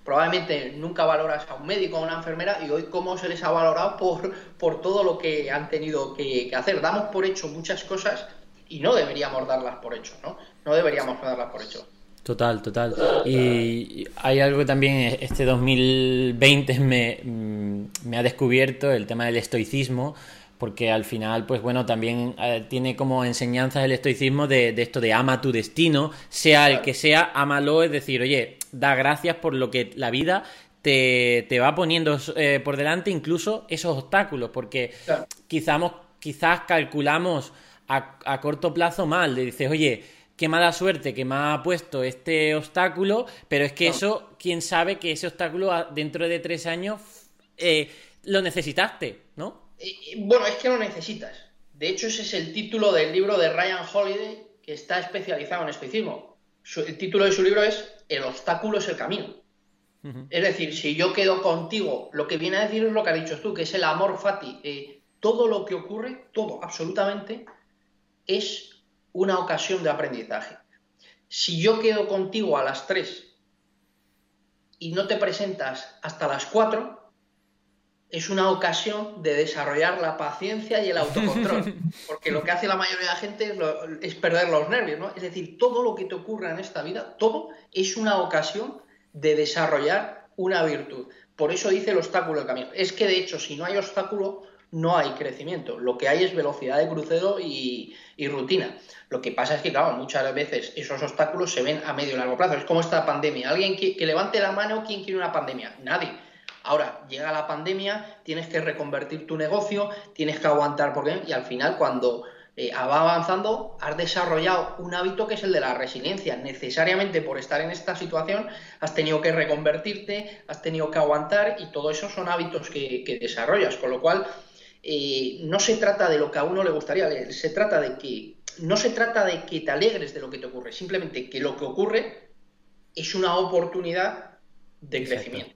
probablemente nunca valoras a un médico o a una enfermera y hoy cómo se les ha valorado por, por todo lo que han tenido que, hacer. Damos por hecho muchas cosas y no deberíamos darlas por hecho, ¿no? No deberíamos darlas por hecho. Total, total. Y hay algo también este 2020 me, mm, me ha descubierto, el tema del estoicismo, porque al final, pues bueno, también eh, tiene como enseñanzas el estoicismo de, esto de ama tu destino, sea el que sea, ámalo, es decir, oye, da gracias por lo que la vida te, te va poniendo eh, por delante, incluso esos obstáculos, porque quizás, quizás calculamos a, a corto plazo mal, le dices, oye, qué mala suerte que me ha puesto este obstáculo, pero es que eso, quién sabe que ese obstáculo dentro de tres años eh, lo necesitaste. Bueno, es que lo necesitas. De hecho, ese es el título del libro de Ryan Holiday, que está especializado en especismo. el título de su libro es El obstáculo es el camino. Es decir, si yo quedo contigo, lo que viene a decir es lo que has dicho tú, que es el amor fati. Eh, todo lo que ocurre, todo, absolutamente, es una ocasión de aprendizaje. Si yo quedo contigo a las 3 y no te presentas hasta las 4, es una ocasión de desarrollar la paciencia y el autocontrol. Porque lo que hace la mayoría de la gente es, perder los nervios, ¿no? Es decir, todo lo que te ocurra en esta vida, todo es una ocasión de desarrollar una virtud. Por eso dice el obstáculo del camino. Es que de hecho, si no hay obstáculo, no hay crecimiento. Lo que hay es velocidad de crucero y, rutina. Lo que pasa es que, claro, muchas veces esos obstáculos se ven a medio y largo plazo. Es como esta pandemia. Alguien que, levante la mano, ¿quién quiere una pandemia? Nadie. Ahora, llega la pandemia, tienes que reconvertir tu negocio, tienes que aguantar, porque y al final cuando eh, va avanzando, has desarrollado un hábito que es el de la resiliencia. Necesariamente por estar en esta situación, has tenido que reconvertirte, has tenido que aguantar y todo eso son hábitos que, que desarrollas. Con lo cual, eh, no se trata de lo que a uno le gustaría, se trata de que no se trata de que te alegres de lo que te ocurre, simplemente que lo que ocurre es una oportunidad de crecimiento.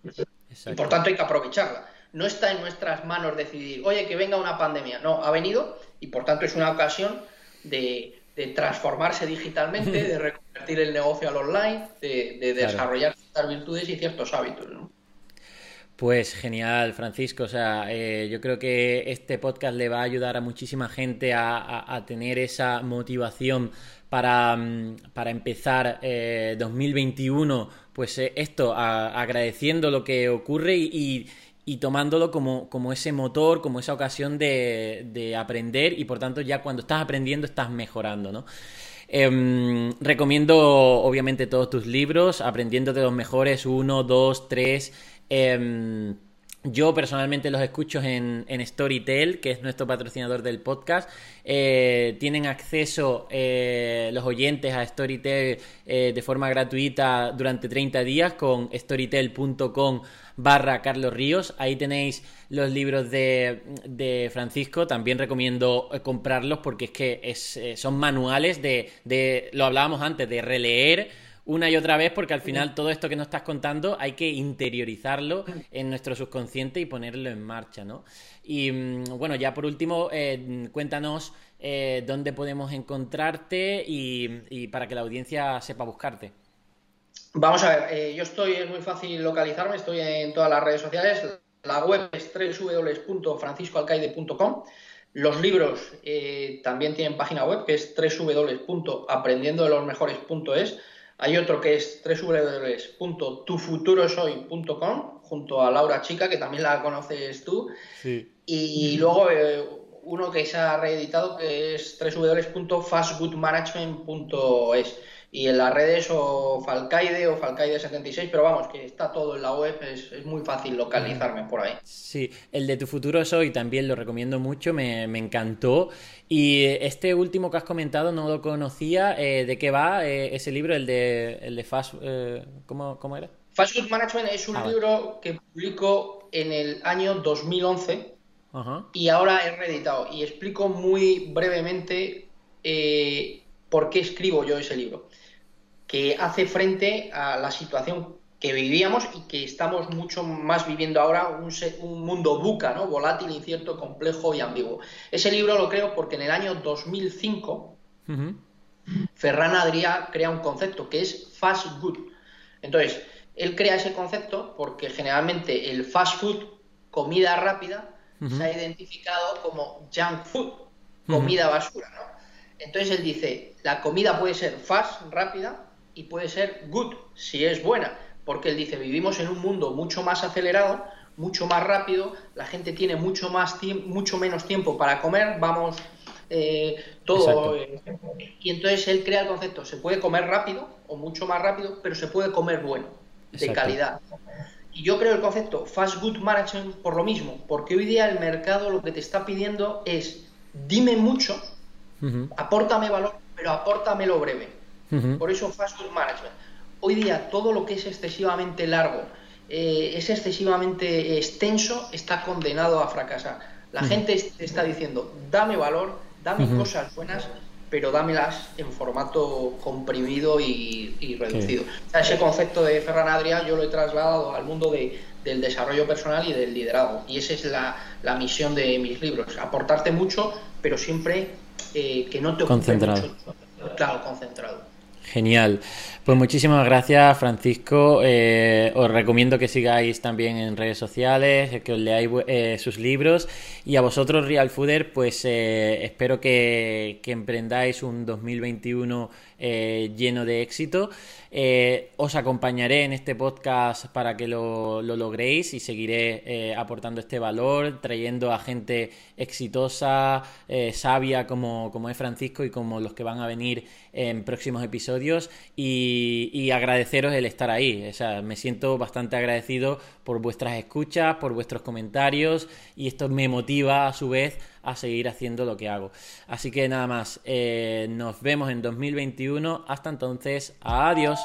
Y por tanto hay que aprovecharla. No está en nuestras manos decidir, oye, que venga una pandemia. No, ha venido y por tanto es una ocasión de de transformarse digitalmente, de reconvertir el negocio al online, de, desarrollar ciertas virtudes y ciertos hábitos. ¿no? Pues genial, Francisco. O sea, eh, yo creo que este podcast le va a ayudar a muchísima gente a, tener esa motivación para, mm, empezar 2021, eh, pues eh, esto, agradeciendo lo que ocurre y, tomándolo como, como, ese motor, como esa ocasión de, de, aprender y por tanto ya cuando estás aprendiendo estás mejorando, ¿no? Em, recomiendo obviamente todos tus libros, aprendiendo de los mejores, uno, dos, tres Em, yo personalmente los escucho en, Storytel, que es nuestro patrocinador del podcast. Eh, tienen acceso eh, los oyentes a Storytel eh, de forma gratuita durante 30 días con storytel.com barra Carlos Ríos. Ahí tenéis los libros de, Francisco. También recomiendo comprarlos porque es que es, son manuales de, de, lo hablábamos antes, de releer una y otra vez porque al final todo esto que nos estás contando hay que interiorizarlo en nuestro subconsciente y ponerlo en marcha, ¿no? Y mm, bueno, ya por último, eh, cuéntanos eh, dónde podemos encontrarte y, para que la audiencia sepa buscarte. Vamos a ver, eh, yo estoy, es muy fácil localizarme, estoy en todas las redes sociales. La web es www.franciscoalcaide.com. Los libros también tienen página web que es www.aprendiendodelosmejores.es hay otro que es www.tufuturosoy.com junto a Laura Chica, que también la conoces tú. Y luego eh, uno que se ha reeditado que es www.fastgoodmanagement.es y en las redes o Falcaide o Falcaide76, pero vamos, que está todo en la web, es, muy fácil localizarme por ahí. Sí, el de Tu Futuro Soy también lo recomiendo mucho, me, encantó. Y este último que has comentado no lo conocía, eh, ¿de qué va eh, ese libro, el de, el de Fast... Eh, ¿cómo, era? Fast Food Management es un ah, libro que publico en el año 2011 y ahora he reeditado y explico muy brevemente por qué escribo yo ese libro que hace frente a la situación que vivíamos y que estamos mucho más viviendo ahora, un, un, mundo buca, ¿no? volátil, incierto, complejo y ambiguo. Ese libro lo creo porque en el año 2005 Ferran Adrià crea un concepto que es fast food. Entonces, él crea ese concepto porque generalmente el fast food, comida rápida, se ha identificado como junk food, comida basura. ¿no? Entonces él dice, la comida puede ser fast, rápida, y puede ser good si es buena, porque él dice, vivimos en un mundo mucho más acelerado, mucho más rápido, la gente tiene mucho, más mucho menos tiempo para comer, vamos eh, todo. Eh, y entonces él crea el concepto, se puede comer rápido o mucho más rápido, pero se puede comer bueno, de calidad. Y yo creo el concepto fast good management por lo mismo, porque hoy día el mercado lo que te está pidiendo es, dime mucho, apórtame valor, pero apórtamelo breve. Por eso Fast Food Management. Hoy día todo lo que es excesivamente largo, eh, es excesivamente extenso, está condenado a fracasar. La gente está diciendo, dame valor, dame cosas buenas, pero dámelas en formato comprimido y, reducido. ese concepto de Ferran Adrià yo lo he trasladado al mundo del desarrollo personal y del liderazgo. Y esa es la, misión de mis libros, aportarte mucho, pero siempre eh, que no te ocupe concentrado. mucho. Claro, concentrado. Genial. Pues muchísimas gracias, Francisco. Eh, os recomiendo que sigáis también en redes sociales, que os leáis eh, sus libros. Y a vosotros, Real Fooder, pues eh, espero que, que, emprendáis un 2021 lleno de éxito. os acompañaré en este podcast para que lo, lo logréis y seguiré aportando este valor, trayendo a gente exitosa, sabia como, como es Francisco y como los que van a venir en próximos episodios. Y y, agradeceros el estar ahí. O sea, me siento bastante agradecido por vuestras escuchas, por vuestros comentarios y esto me motiva a su vez a seguir haciendo lo que hago. Así que nada más, eh, nos vemos en 2021. Hasta entonces, adiós.